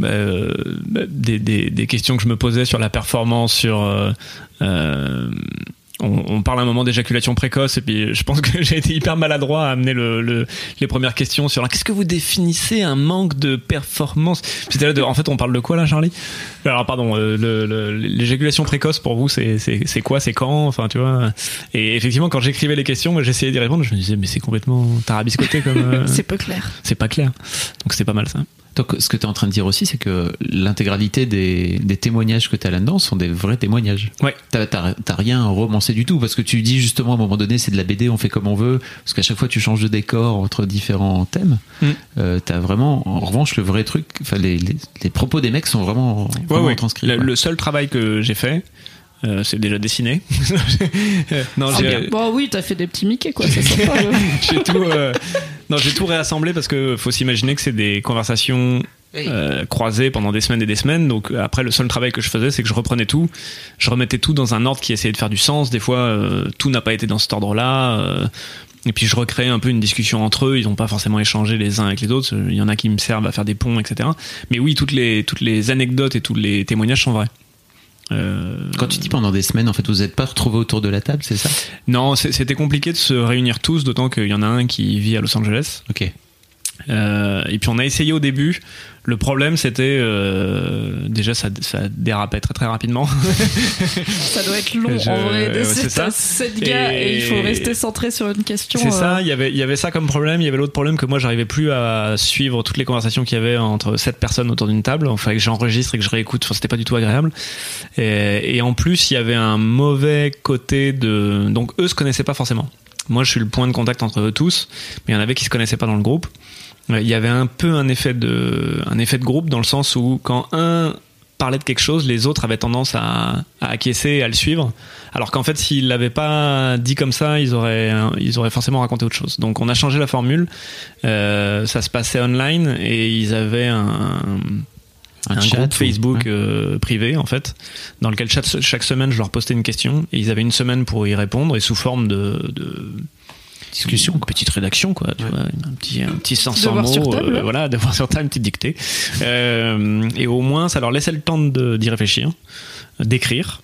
euh, bah, des, des, des questions que je me posais sur la performance, sur. euh, euh, on, on parle à un moment d'éjaculation précoce et puis je pense que j'ai été hyper maladroit à amener le, le- les premières questions sur qu'est-ce que vous définissez un manque de performance? C'était là de- en fait on parle de quoi là Charlie? Alors pardon euh, l'éjaculation précoce pour vous c'est quoi c'est quand? Enfin tu vois et effectivement quand j'écrivais les questions j'essayais d'y répondre je me disais mais c'est complètement tarabiscoté comme euh, C'est pas clair. c'est pas clair donc c'est pas mal ça Donc, ce que tu es en train de dire aussi, c'est que l'intégralité des, des témoignages que tu as là-dedans sont des vrais témoignages. Ouais. T'as rien romancé du tout, parce que tu dis justement à un moment donné, c'est de la BD, on fait comme on veut, parce qu'à chaque fois tu changes de décor entre différents thèmes. Mm. Euh, t'as vraiment, en revanche, le vrai truc, enfin, les, les, les propos des mecs sont vraiment, Ouais, vraiment ouais. transcrits. Le, seul travail que j'ai fait, euh, c'est déjà dessiné. non, Ah, j'ai, bien. Bon oui, t'as fait des petits Mickey quoi, c'est sympa. j'ai tout, euh, non, j'ai tout réassemblé parce que faut s'imaginer que c'est des conversations euh, croisés pendant des semaines et des semaines. Donc après, le seul travail que je faisais, c'est que je reprenais tout, je remettais tout dans un ordre qui essayait de faire du sens. Des fois, euh, tout n'a pas été dans cet ordre-là. euh, et puis je recréais un peu une discussion entre eux. Ils n'ont pas forcément échangé les uns avec les autres. Il y en a qui me servent à faire des ponts, etc. Mais oui, toutes les toutes les anecdotes et tous les témoignages sont vrais. Euh, Quand tu dis pendant des semaines, en fait, vous n'êtes pas retrouvés autour de la table, c'est ça? Non, c'était compliqué de se réunir tous, d'autant qu'il y en a un qui vit à Los Angeles. Ok. Euh, et puis on a essayé au début. Le problème, c'était euh, déjà ça, ça dérapait très très rapidement. Ça doit être long Je- en vrai. ouais, c'est ça. 7 gars et... Et- il faut rester centré sur une question. C'est euh, ça. Il y avait il y avait ça comme problème. Il y avait l'autre problème que moi j'arrivais plus à suivre toutes les conversations qu'il y avait entre sept personnes autour d'une table. Il fallait que j'enregistre et que je réécoute. Enfin, c'était pas du tout agréable. Et, et en plus, il y avait un mauvais côté de. Donc eux se connaissaient pas forcément. Moi, je suis le point de contact entre eux tous, mais il y en avait qui se connaissaient pas dans le groupe. Il y avait un peu un effet de, un effet de groupe dans le sens où quand un parlait de quelque chose, les autres avaient tendance à, à acquiescer et à le suivre. Alors qu'en fait, s'ils l'avaient pas dit comme ça, ils auraient, ils auraient forcément raconté autre chose. Donc on a changé la formule. Euh, ça se passait online et ils avaient un, un, chat groupe ou- Facebook ouais. euh, privé en fait, dans lequel chaque, chaque semaine je leur postais une question et ils avaient une semaine pour y répondre et sous forme de, de discussion, petite rédaction quoi, tu vois, un petit un petit 500 Devoir mots, euh, voilà, devoir sur table, une petite dictée, Euh, et au moins ça leur laissait le temps d'y réfléchir, d'écrire.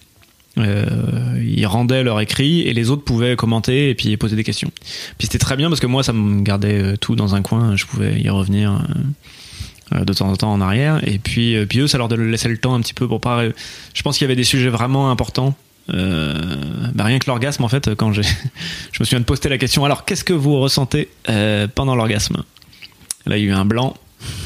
Euh, ils rendaient leur écrit et les autres pouvaient commenter et puis poser des questions. Puis c'était très bien parce que moi ça me gardait euh, tout dans un coin, je pouvais y revenir. de temps en temps en arrière et puis puis eux ça leur laissait le temps un petit peu pour pas je pense qu'il y avait des sujets vraiment importants euh, bah rien que l'orgasme en fait quand j'ai je me souviens de poster la question alors qu'est-ce que vous ressentez euh, pendant l'orgasme? Là il y a eu un blanc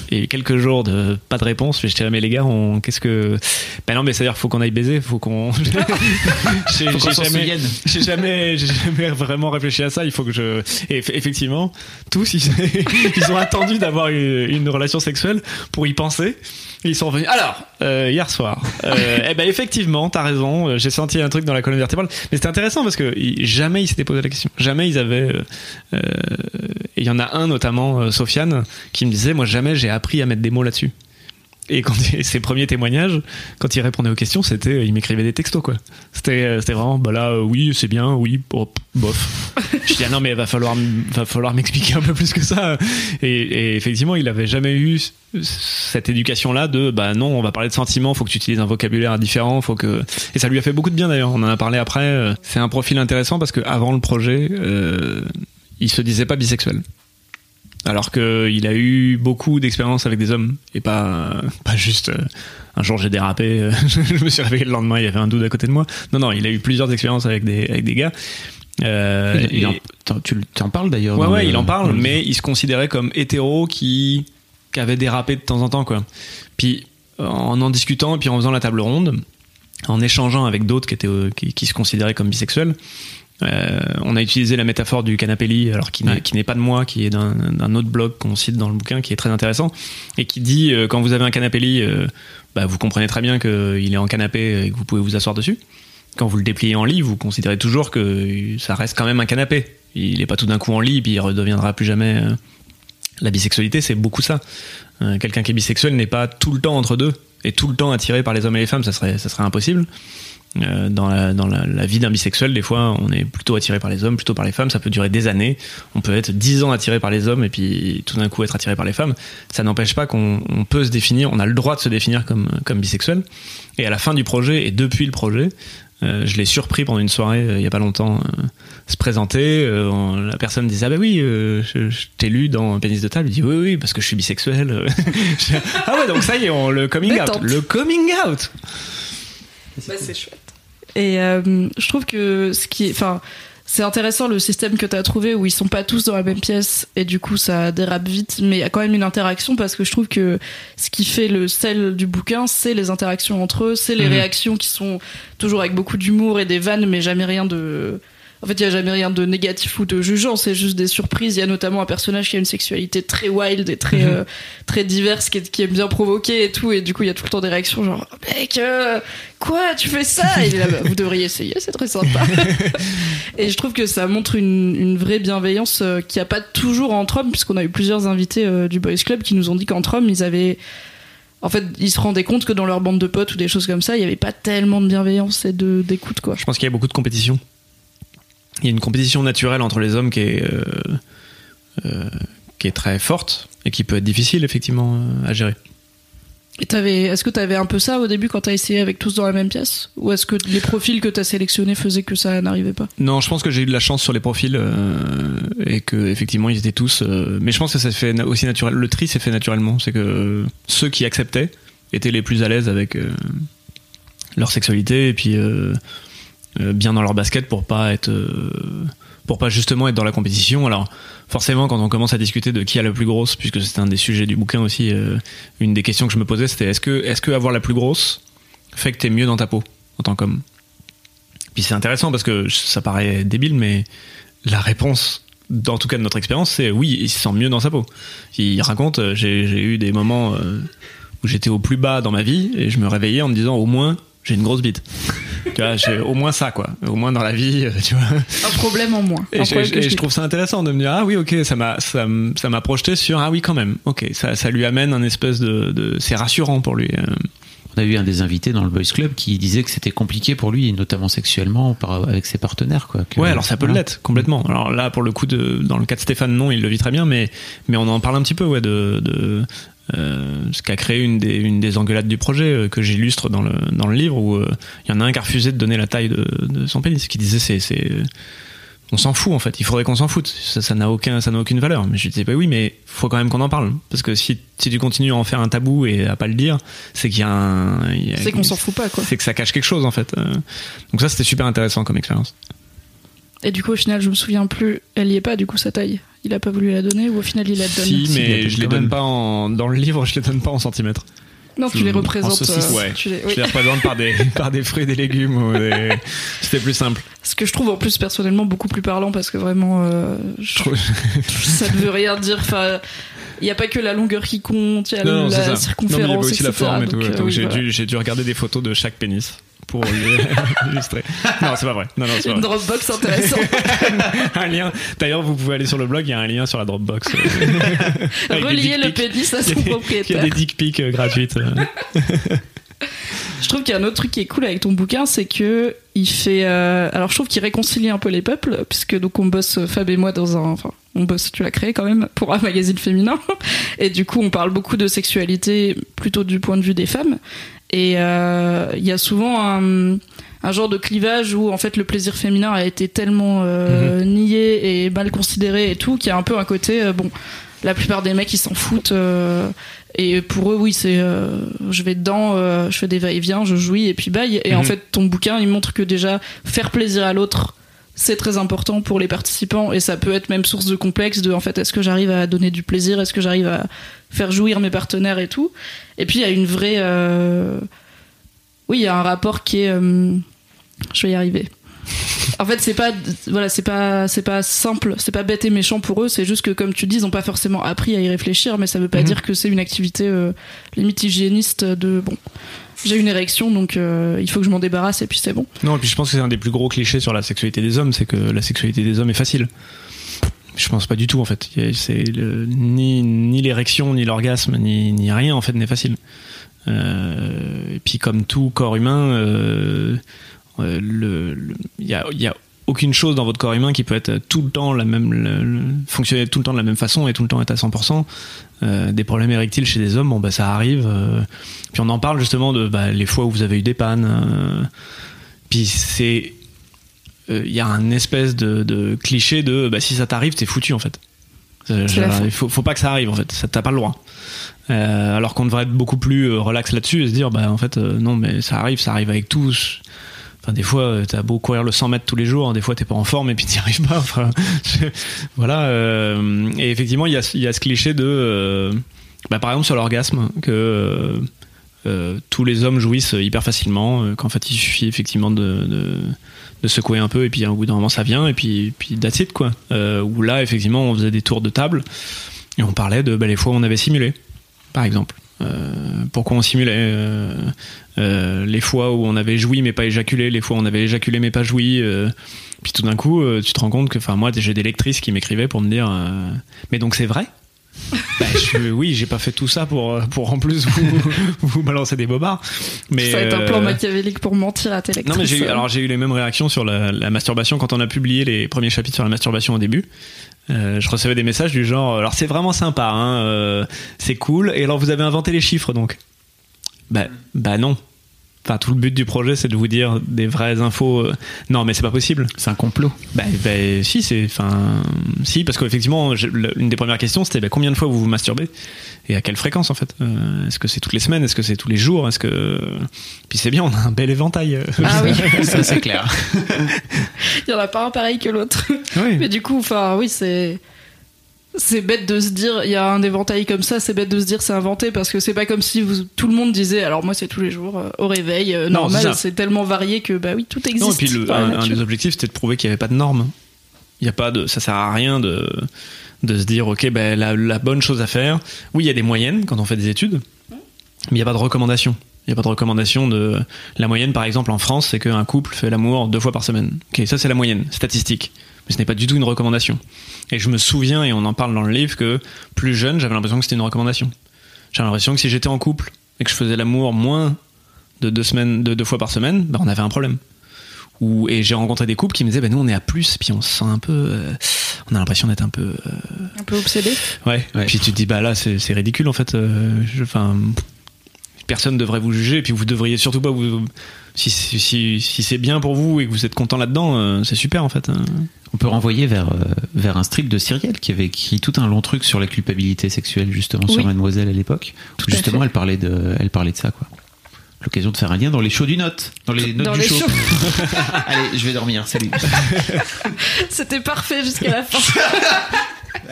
et quelques jours de pas de réponse je dirais mais les gars on qu'est-ce que ben non mais c'est à dire faut qu'on aille baiser faut qu'on j'ai jamais j'ai jamais j'ai jamais vraiment réfléchi à ça il faut que je et eff- effectivement tous ils, ils ont attendu d'avoir une, une relation sexuelle pour y penser ils sont revenus alors euh, hier soir euh, eh ben effectivement t'as raison euh, j'ai senti un truc dans la colonne vertébrale. Mais c'était intéressant parce que jamais ils s'étaient posé la question. Jamais ils avaient euh, euh, il y en a un notamment euh, Sofiane qui me disait moi jamais j'ai appris à mettre des mots là-dessus et quand ses premiers témoignages, quand il répondait aux questions, c'était, il m'écrivait des textos quoi. C'était, euh, c'était vraiment, bah là, euh, oui, c'est bien, oui, oh, bof. Je dis ah non mais va falloir, va falloir m'expliquer un peu plus que ça. Et, et effectivement, il avait jamais eu cette éducation-là de, bah non, on va parler de sentiments, faut que tu utilises un vocabulaire différent, faut que, et ça lui a fait beaucoup de bien d'ailleurs. On en a parlé après. euh, C'est un profil intéressant parce que avant le projet, euh, il se disait pas bisexuel. Alors qu'il a eu beaucoup d'expériences avec des hommes et pas, pas juste euh, un jour j'ai dérapé, euh, je me suis réveillé le lendemain, il y avait un doute à côté de moi. Non, non, il a eu plusieurs expériences avec des, avec des gars. Euh, Il- en- tu en parles d'ailleurs. Ouais, ouais, le- il en parle, mais il se considérait comme hétéro qui, qui avait dérapé de temps en temps, quoi. Puis, en en discutant, et puis en faisant la table ronde, en échangeant avec d'autres qui, étaient, euh, qui, qui se considéraient comme bisexuels, euh, on a utilisé la métaphore du canapé lit, alors qui n'est Ouais. pas de moi, qui est d'un autre blog qu'on cite dans le bouquin, qui est très intéressant, et qui dit euh, quand vous avez un canapé lit, euh, bah, vous comprenez très bien qu'il est en canapé et que vous pouvez vous asseoir dessus. Quand vous le dépliez en lit, vous considérez toujours que ça reste quand même un canapé. Il n'est pas tout d'un coup en lit, puis il redeviendra plus jamais. La bisexualité, c'est beaucoup ça. Quelqu'un qui est bisexuel n'est pas tout le temps entre deux et tout le temps attiré par les hommes et les femmes, ça serait, ça serait impossible. Euh, dans la, dans la, la vie d'un bisexuel, des fois, on est plutôt attiré par les hommes, plutôt par les femmes. Ça peut durer des années. On peut être dix ans attiré par les hommes et puis tout d'un coup être attiré par les femmes. Ça n'empêche pas qu'on on peut se définir, on a le droit de se définir comme, comme bisexuel. Et à la fin du projet et depuis le projet, euh, je l'ai surpris pendant une soirée euh, il y a pas longtemps euh, se présenter. euh, on- la personne disait ah bah oui, euh, je, je t'ai lu dans Pénis de table. Il dit oui oui parce que je suis bisexuel. Ah ouais donc ça y est, on, le coming Détente. out, le coming out. Bah, c'est chouette. Et euh, je trouve que ce qui enfin, c'est intéressant le système que tu as trouvé où ils sont pas tous dans la même pièce et du coup ça dérape vite, mais il y a quand même une interaction parce que je trouve que ce qui fait le sel du bouquin, c'est les interactions entre eux, c'est les Mhm. réactions qui sont toujours avec beaucoup d'humour et des vannes, mais jamais rien de. En fait, il y a jamais rien de négatif ou de jugeant, c'est juste des surprises. Il y a notamment un personnage qui a une sexualité très wild et très Mhm. euh, très diverse, qui, est- qui bien provoquer et tout, et du coup il y a tout le temps des réactions genre mec, euh, quoi, tu fais ça? Et là, Bah, vous devriez essayer, c'est très sympa. et je trouve que ça montre une, une vraie bienveillance euh, qu'il n'y a pas toujours entre hommes, puisqu'on a eu plusieurs invités euh, du Boys Club qui nous ont dit qu'entre hommes ils avaient en fait, ils se rendaient compte que dans leur bande de potes ou des choses comme ça, il n'y avait pas tellement de bienveillance et d'écoute, quoi. Je pense qu'il y a beaucoup de compétition. Il y a une compétition naturelle entre les hommes qui est, euh, euh, qui est très forte et qui peut être difficile, effectivement, euh, à gérer. Et t'avais, est-ce que tu avais un peu ça au début quand tu as essayé avec tous dans la même pièce? Ou est-ce que les profils que tu as sélectionnés faisaient que ça n'arrivait pas? Non, je pense que j'ai eu de la chance sur les profils euh, et que effectivement ils étaient tous. euh, mais je pense que ça se fait aussi naturel. Le tri s'est fait naturellement. C'est que ceux qui acceptaient étaient les plus à l'aise avec euh, leur sexualité et puis bien dans leur basket pour pas être euh, pour pas justement être dans la compétition. Alors forcément, quand on commence à discuter de qui a la plus grosse, puisque c'était un des sujets du bouquin aussi, euh, une des questions que je me posais, c'était est-ce que est-ce que avoir la plus grosse fait que t'es mieux dans ta peau en tant qu'homme? Puis c'est intéressant parce que ça paraît débile, mais la réponse, en tout cas de notre expérience, c'est oui, il se sent mieux dans sa peau. Il raconte, euh, j'ai eu des moments euh, où j'étais au plus bas dans ma vie et je me réveillais en me disant au moins j'ai une grosse bite. tu vois, j'ai au moins ça quoi. Au moins dans la vie, euh, tu vois. Un problème en moins. Et, je, problème que et je je trouve ça intéressant de me dire ah oui ok ça m'a ça, m- ça m'a projeté sur ah oui quand même ok ça, ça lui amène un espèce de, de c'est rassurant pour lui. euh. On a eu un des invités dans le Boys Club qui disait que c'était compliqué pour lui, notamment sexuellement, par, avec ses partenaires. Quoi, que- Ouais, alors ça peut Voilà. l'être complètement. Alors là, pour le coup, de, dans le cas de Stéphane, non, il le vit très bien, mais mais on en parle un petit peu, ouais, de, de euh, ce qu'a créé une des une des engueulades du projet euh, que j'illustre dans le dans le livre où euh, il y en a un qui a refusé de donner la taille de, de son pénis, qui disait c'est c'est on s'en fout en fait. Il faudrait qu'on s'en foute. Ça ça n'a aucun ça n'a aucune valeur. Mais je disais bah oui, mais faut quand même qu'on en parle parce que si si tu continues à en faire un tabou et à pas le dire, c'est qu'il y a un il a- C'est qu'on s'en fout pas, quoi. C'est que ça cache quelque chose en fait. Donc ça c'était super intéressant comme expérience. Et du coup, au final, je me souviens plus, elle y est pas, du coup, sa taille. Il a pas voulu la donner ou au final, il la donne Si, la mais je les donne pas en dans le livre, je les donne pas en centimètres. Non, tu les en représentes. saucisse. euh, Ouais. tu les- Je oui. les représente par des par des fruits, des légumes. des- C'était plus simple. Ce que je trouve en plus personnellement beaucoup plus parlant parce que vraiment, euh, je- trouve- ça ne veut rien dire. Enfin, il n'y a pas que la longueur qui compte, il y a Non, non, la. Non, circonférence, mais il y avait aussi la forme et tout. Donc, euh, Donc oui, j'ai voilà. dû j'ai dû regarder des photos de chaque pénis pour les- illustrer. Non, c'est pas vrai. Non, non, c'est pas Une vrai. Dropbox intéressante. un lien. D'ailleurs, vous pouvez aller sur le blog, il y a un lien sur la Dropbox. Relier le pénis à son des- Il y a propriétaire. des dick pics euh, gratuites. euh. Je trouve qu'il y a un autre truc qui est cool avec ton bouquin, c'est que il fait. euh, alors, je trouve qu'il réconcilie un peu les peuples, puisque donc on bosse Fab et moi dans un. Enfin, on bosse. Tu l'as créé quand même pour un magazine féminin, et du coup, on parle beaucoup de sexualité plutôt du point de vue des femmes. Et euh, il y a souvent un, un genre de clivage où en fait le plaisir féminin a été tellement euh, nié et mal considéré et tout, qu'il y a un peu un côté euh, bon. La plupart des mecs ils s'en foutent et pour eux oui c'est je vais dedans, je fais des va-et-vient, je jouis et puis bye. Et en Mhm. fait ton bouquin il montre que déjà faire plaisir à l'autre c'est très important pour les participants et ça peut être même source de complexe de en fait est-ce que j'arrive à donner du plaisir, est-ce que j'arrive à faire jouir mes partenaires et tout? Et puis il y a une vraie euh, oui il y a un rapport qui est euh, je vais y arriver. En fait, c'est pas voilà, c'est pas c'est pas simple, c'est pas bête et méchant pour eux. C'est juste que comme tu dis, ils ont pas forcément appris à y réfléchir, mais ça veut pas Mhm. dire que c'est une activité euh, limite hygiéniste de bon. J'ai une érection, donc euh, il faut que je m'en débarrasse et puis c'est bon. Non, et puis je pense que c'est un des plus gros clichés sur la sexualité des hommes, c'est que la sexualité des hommes est facile. Je pense pas du tout en fait. C'est ni ni l'érection, ni l'orgasme, ni, rien en fait n'est facile. Euh, et puis comme tout corps humain, euh, il y a, aucune chose dans votre corps humain qui peut être tout le temps la même, fonctionner tout le temps de la même façon et tout le temps être à 100%. Euh, des problèmes érectiles chez des hommes, bon bah ça arrive. euh, puis on en parle justement de bah, les fois où vous avez eu des pannes. euh, puis c'est. Il y a un espèce de, de cliché de bah, si ça t'arrive, t'es foutu en fait. Il faut, faut pas que ça arrive en fait, ça t'as pas le droit. Alors qu'on devrait être beaucoup plus relax là-dessus et se dire bah en fait non mais ça arrive, ça arrive avec tous. Enfin des fois euh, t'as beau courir le 100 mètres tous les jours, des fois t'es pas en forme et puis t'y arrives pas. Enfin, voilà. euh, et effectivement il y a, y a ce cliché de euh, bah, par exemple sur l'orgasme que euh, euh, tous les hommes jouissent hyper facilement, euh, qu'en fait il suffit effectivement de, de, de secouer un peu et puis au bout d'un moment ça vient et puis, puis that's quoi. Où là effectivement on faisait des tours de table et on parlait de bah, les fois où on avait simulé par exemple. Euh, pourquoi on simulait euh, euh, les fois où on avait joui mais pas éjaculé, les fois où on avait éjaculé mais pas joui. puis tout d'un coup, tu te rends compte que, enfin, moi, j'ai des lectrices qui m'écrivaient pour me dire, mais donc c'est vrai? Bah, je, oui, j'ai pas fait tout ça pour, pour en plus vous, vous balancer des bobards. Mais, ça va être un plan machiavélique pour mentir à tes lectrices. Non, mais j'ai eu, alors j'ai eu les mêmes réactions sur la, la masturbation quand on a publié les premiers chapitres sur la masturbation au début. Euh, je recevais des messages du genre, alors c'est vraiment sympa, hein, euh, c'est cool. Et alors vous avez inventé les chiffres donc? Bah, bah non. Enfin, tout le but du projet, c'est de vous dire des vraies infos. euh, Non, mais c'est pas possible. C'est un complot. Bah, bah, si, c'est. Enfin, si, parce qu'effectivement, une des premières questions, c'était bah, combien de fois vous vous masturbez et à quelle fréquence en fait Euh, Est-ce que c'est toutes les semaines Est-ce que c'est tous les jours Est-ce que puis c'est bien, on a un bel éventail. Ah oui, Ça, c'est clair. il y en a pas un pareil que l'autre. Oui. Mais du coup, enfin, oui, c'est. C'est bête de se dire, il y a un éventail comme ça, c'est bête de se dire c'est inventé parce que c'est pas comme si vous, tout le monde disait, alors moi c'est tous les jours, euh, au réveil, euh, Non, c'est ça. normal, c'est tellement varié que bah oui, tout existe. Non, et puis le- dans la un, un nature. des objectifs, c'était de prouver qu'il n'y avait pas de normes. Il y a pas de, ça sert à rien de, de se dire, ok, ben la, la bonne chose à faire. Oui, il y a des moyennes quand on fait des études, mais il n'y a pas de recommandation. Il n'y a pas de recommandation de la moyenne, par exemple, en France, c'est qu'un couple fait l'amour deux fois par semaine. Ok, ça c'est la moyenne statistique, mais ce n'est pas du tout une recommandation. Et je me souviens, et on en parle dans le livre, que plus jeune, j'avais l'impression que c'était une recommandation. J'avais l'impression que si j'étais en couple et que je faisais l'amour moins de deux semaines, de deux fois par semaine, ben on avait un problème. Ou, et j'ai rencontré des couples qui me disaient, bah, nous on est à plus, puis on se sent un peu, euh, on a l'impression d'être un peu, euh, Un peu obsédé. ouais. Ouais. Puis tu te dis, bah là c'est ridicule en fait. euh, personne devrait vous juger, et puis vous devriez surtout pas vous, si, si, si, si c'est bien pour vous et que vous êtes content là-dedans, euh, c'est super en fait. hein. On peut renvoyer vers, euh, vers un strip de Cyrielle qui avait écrit tout un long truc sur la culpabilité sexuelle, justement, sur. Mademoiselle à l'époque. À justement, elle parlait, de, elle parlait de ça, quoi. L'occasion de faire un lien dans les shows du note. Dans les notes Dans du les show. shows. Allez, je vais dormir, salut. C'était parfait jusqu'à la fin.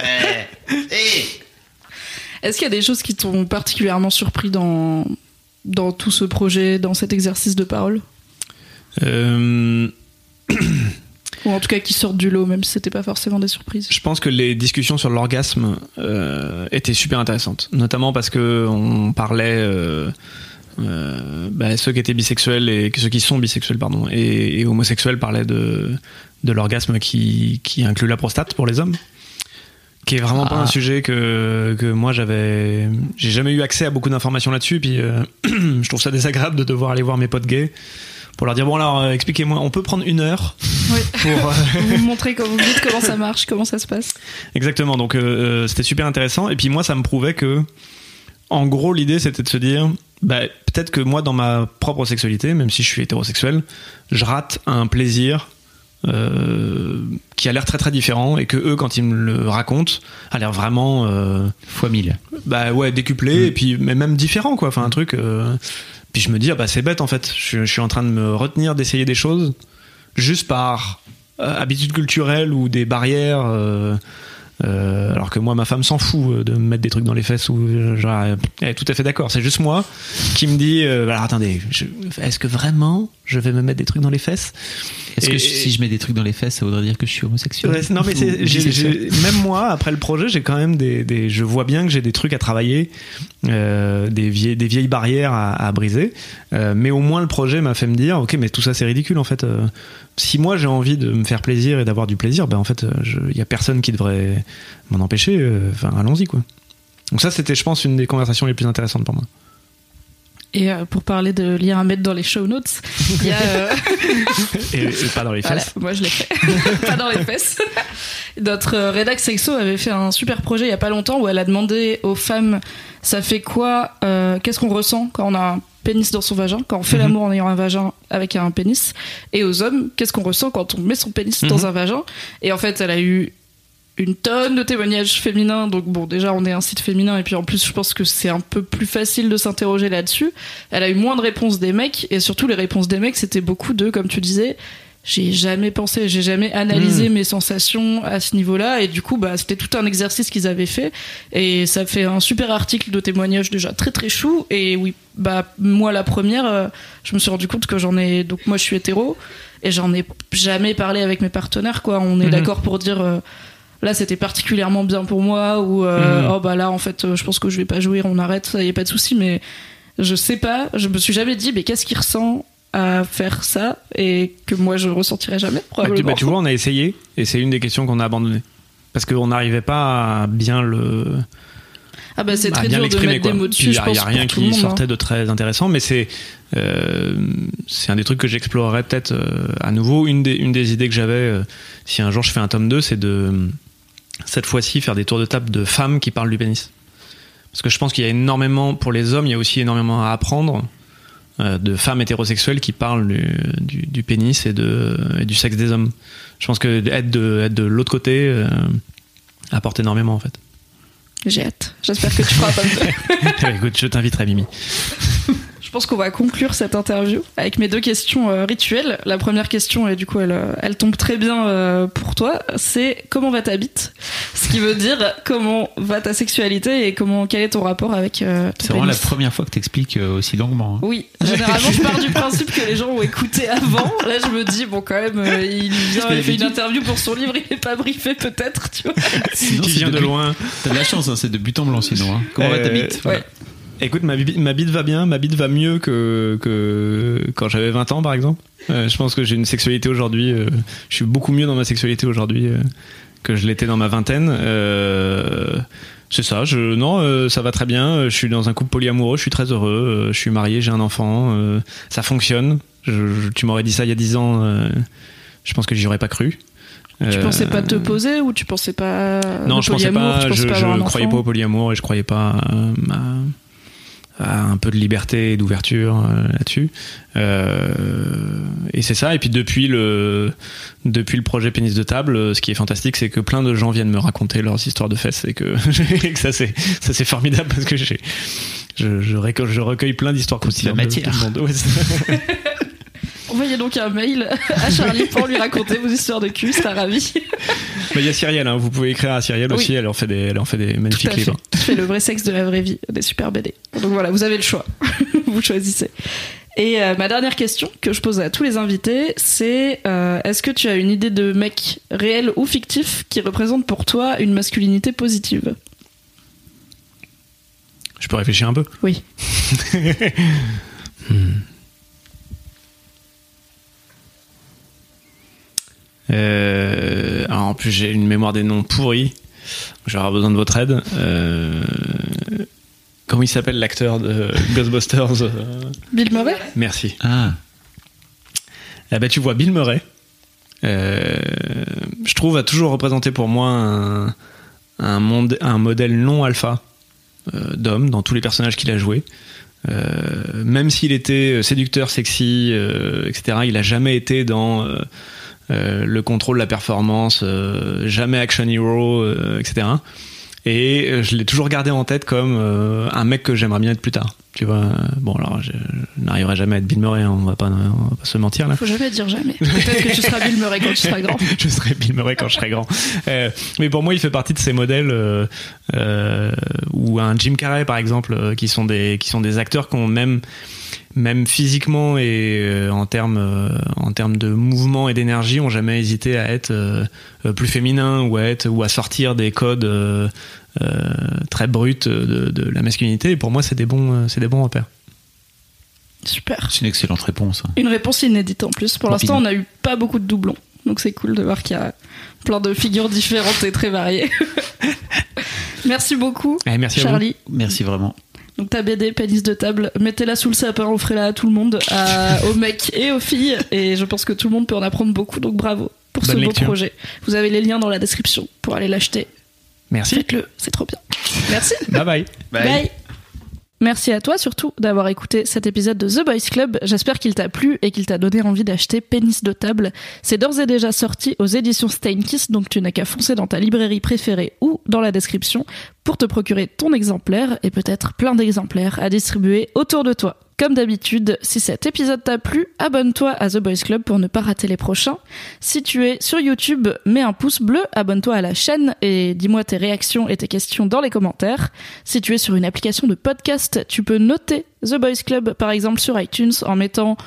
Est-ce qu'il y a des choses qui t'ont particulièrement surpris dans, dans tout ce projet, dans cet exercice de parole Euh, Ou en tout cas qui sortent du lot, même si c'était pas forcément des surprises. Je pense que les discussions sur l'orgasme euh, étaient super intéressantes, notamment parce que on parlait euh, euh, bah, ceux qui étaient bisexuels et ceux qui sont bisexuels pardon et, et homosexuels parlaient de de l'orgasme qui qui inclut la prostate pour les hommes, qui est vraiment pas Ah. un sujet que que moi j'avais j'ai jamais eu accès à beaucoup d'informations là-dessus puis euh, je trouve ça désagréable de devoir aller voir mes potes gays pour leur dire bon alors euh, expliquez-moi on peut prendre une heure Oui. pour euh, Vous montrez quand vous dites comment ça marche, comment ça se passe. Exactement, donc c'était super intéressant. Et puis moi, ça me prouvait que, en gros, l'idée c'était de se dire, bah, peut-être que moi, dans ma propre sexualité, même si je suis hétérosexuel, je rate un plaisir euh, qui a l'air très très différent et que eux, quand ils me le racontent, a l'air vraiment, euh, Fois mille. bah ouais, décuplé et puis mais même différent quoi. Enfin un truc. euh, puis je me dis, ah bah c'est bête en fait. Je, je suis en train de me retenir d'essayer des choses juste par habitude culturelle ou des barrières. Euh, alors que moi, ma femme s'en fout euh, de me mettre des trucs dans les fesses ou euh, genre, elle est tout à fait d'accord. C'est juste moi qui me dit, euh, alors attendez, est-ce que vraiment je vais me mettre des trucs dans les fesses? Est-ce que si je mets des trucs dans les fesses, ça voudrait dire que je suis homosexuel? Ouais, non mais même moi après le projet j'ai quand même des, des- je vois bien que j'ai des trucs à travailler euh, des vieilles des vieilles barrières à, à briser. Mais au moins le projet m'a fait me dire ok mais tout ça c'est ridicule en fait si moi j'ai envie de me faire plaisir et d'avoir du plaisir ben en fait il y a personne qui devrait m'en empêcher euh, enfin allons-y quoi. Donc ça c'était je pense une des conversations les plus intéressantes pour moi Et euh, pour parler de lire à mettre dans les show notes, il y a. euh, et, et pas dans les Voilà, fesses moi je l'ai fait. pas dans les fesses. Notre euh, rédac sexo avait fait un super projet il y a pas longtemps où elle a demandé aux femmes ça fait quoi, euh, qu'est-ce qu'on ressent quand on a un pénis dans son vagin, quand on fait Mhm. l'amour en ayant un vagin avec un pénis, et aux hommes, qu'est-ce qu'on ressent quand on met son pénis dans Mhm. un vagin. Et en fait, elle a eu une tonne de témoignages féminins. Donc bon, déjà on est un site féminin et puis en plus je pense que c'est un peu plus facile de s'interroger là-dessus. Elle a eu moins de réponses des mecs et surtout les réponses des mecs c'était beaucoup de, comme tu disais, j'ai jamais pensé, j'ai jamais analysé mes sensations à ce niveau-là et du coup bah c'était tout un exercice qu'ils avaient fait et ça fait un super article de témoignage déjà très très chou et oui bah moi la première euh, je me suis rendu compte que j'en ai donc moi je suis hétéro et j'en ai jamais parlé avec mes partenaires quoi on est Mhm. d'accord pour dire euh, là c'était particulièrement bien pour moi ou euh, Mhm. oh bah là en fait euh, je pense que je vais pas jouir on arrête ça y a pas de souci mais je sais pas je me suis jamais dit mais qu'est-ce qu'il ressent à faire ça et que moi je ressentirais jamais tu, probablement bah, tu vois, on a essayé et c'est une des questions qu'on a abandonnées parce qu'on n'arrivait pas à bien le Ah bah c'est très dur de mettre quoi. des mots dessus, il y je a, rien qui monde, hein. sortait de très intéressant, mais c'est euh, c'est un des trucs que j'explorerai peut-être euh, à nouveau. Une des, une des idées que j'avais, euh, si un jour je fais un tome 2, c'est de cette fois-ci faire des tours de table de femmes qui parlent du pénis. Parce que je pense qu'il y a énormément, pour les hommes, il y a aussi énormément à apprendre euh, de femmes hétérosexuelles qui parlent du, du, du pénis et, de, et du sexe des hommes. Je pense que être de, être de l'autre côté euh, apporte énormément en fait. J'ai hâte. J'espère que tu feras deux. Écoute, je t'inviterai Mimi. Je pense qu'on va conclure cette interview avec mes deux questions euh, rituelles. La première question, et du coup elle, euh, elle tombe très bien euh, pour toi, c'est comment va ta bite? Ce qui veut dire comment va ta sexualité et comment quel est ton rapport avec euh, ton C'est vraiment la première fois que t'expliques euh, aussi longuement. hein. Oui, généralement je pars du principe que les gens ont écouté avant. Là je me dis, bon quand même, euh, il vient, il fait une interview pour son livre, il n'est pas briefé peut-être, tu vois. Sinon, c'est vient de but- loin. T'as de la chance, hein, c'est de but en blanc sinon. hein. Comment va ta bite? Voilà. ouais. Écoute, ma, ma bite va bien, ma bite va mieux que, que quand j'avais 20 ans par exemple. Euh, je pense que j'ai une sexualité aujourd'hui, euh, je suis beaucoup mieux dans ma sexualité aujourd'hui euh, que je l'étais dans ma vingtaine. C'est ça, je, non, ça va très bien, je suis dans un couple polyamoureux, je suis très heureux, je suis marié, j'ai un enfant, ça fonctionne. Je- je- tu m'aurais dit ça il y a 10 ans, je pense que j'y aurais pas cru. Tu pensais pas te poser ou tu pensais pas non, je pensais pas, je, pas je croyais pas au polyamour et je croyais pas à, à un peu de liberté et d'ouverture euh, là-dessus. Euh, et c'est ça. Et puis depuis le depuis le projet Pénis de table, euh, ce qui est fantastique, c'est que plein de gens viennent me raconter leurs histoires de fesses et que, et que ça c'est ça c'est formidable parce que j'ai je, je, recueille, je recueille plein d'histoires croustillantes. La de matière. Ouais, c'est- Envoyez donc un mail à Charlie pour lui raconter vos histoires de cul, c'est ravi. Mais il y a Cyrielle, hein, vous pouvez écrire à Cyrielle Oui. aussi, elle en fait des, elle en fait des Tout magnifiques à fait. livres. Qui fait le vrai sexe de la vraie vie, des super BD. Donc voilà, vous avez le choix. vous choisissez. Et euh, ma dernière question que je pose à tous les invités, c'est euh, est-ce que tu as une idée de mec réel ou fictif qui représente pour toi une masculinité positive? Je peux réfléchir un peu. Oui. Euh, alors en plus, j'ai une mémoire des noms pourris. J'aurai besoin de votre aide. Euh, comment il s'appelle l'acteur de Ghostbusters euh, Bill Murray Merci. Ah, Eh ben, tu vois Bill Murray. euh, je trouve a toujours représenté pour moi un, un, monde, un modèle non alpha euh, d'homme dans tous les personnages qu'il a joués. Euh, même s'il était séducteur, sexy, euh, etc., il a jamais été dans euh, le contrôle la performance, euh, jamais action hero, euh, etc. Et euh, je l'ai toujours gardé en tête comme un mec que j'aimerais bien être plus tard. Tu vois, bon alors je, je n'arriverai jamais à être Bill Murray, hein, on va pas, on va pas se mentir là. Faut jamais dire jamais. Peut-être que tu seras Bill Murray quand tu seras grand. je serai Bill Murray quand je serai grand. Mais pour moi, il fait partie de ces modèles ou un Jim Carrey par exemple, qui sont des qui sont des acteurs qui ont même même physiquement et euh, en termes euh, en termes de mouvement et d'énergie, ont jamais hésité à être euh, plus féminin ou à être ou à sortir des codes euh, euh, très bruts de, de la masculinité. Et pour moi, c'est des bons c'est des bons repères. Super. c'est une excellente réponse. hein. Une réponse inédite en plus. Pour l'instant, on a eu pas beaucoup de doublons. Donc c'est cool de voir qu'il y a plein de figures différentes et très variées. Merci beaucoup, Eh, merci à vous. Charlie. Merci vraiment. Donc ta BD, pénis de table, mettez-la sous le sapin, offrez-la à tout le monde, à- aux mecs et aux filles. Et je pense que tout le monde peut en apprendre beaucoup. Donc bravo pour ce beau projet. Vous avez les liens dans la description pour aller l'acheter. Merci. Faites-le, c'est trop bien. Merci. Bye bye. Bye. Merci à toi surtout d'avoir écouté cet épisode de The Boys Club. J'espère qu'il t'a plu et qu'il t'a donné envie d'acheter Pénis de table. C'est d'ores et déjà sorti aux éditions Steinkiss, donc tu n'as qu'à foncer dans ta librairie préférée ou dans la description pour te procurer ton exemplaire et peut-être plein d'exemplaires à distribuer autour de toi. Comme d'habitude, si cet épisode t'a plu, abonne-toi à The Boys Club pour ne pas rater les prochains. Si tu es sur YouTube, mets un pouce bleu, abonne-toi à la chaîne et dis-moi tes réactions et tes questions dans les commentaires. Si tu es sur une application de podcast, tu peux noter The Boys Club par exemple sur iTunes en mettant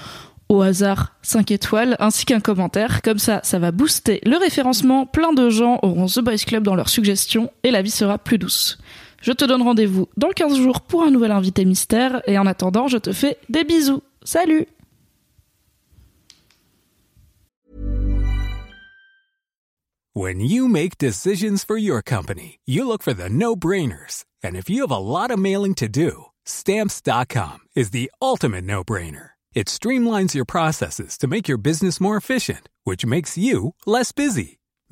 au hasard 5 étoiles ainsi qu'un commentaire. Comme ça, ça va booster le référencement. Plein de gens auront The Boys Club dans leurs suggestions et la vie sera plus douce. Je te donne rendez-vous dans 15 jours pour un nouvel invité mystère et en attendant, je te fais des bisous. Salut When you make decisions for your company, you look for the no-brainers. And if you have a lot of mailing to do, stamps.com is the ultimate no-brainer. It streamlines your processes to make your business more efficient, which makes you less busy.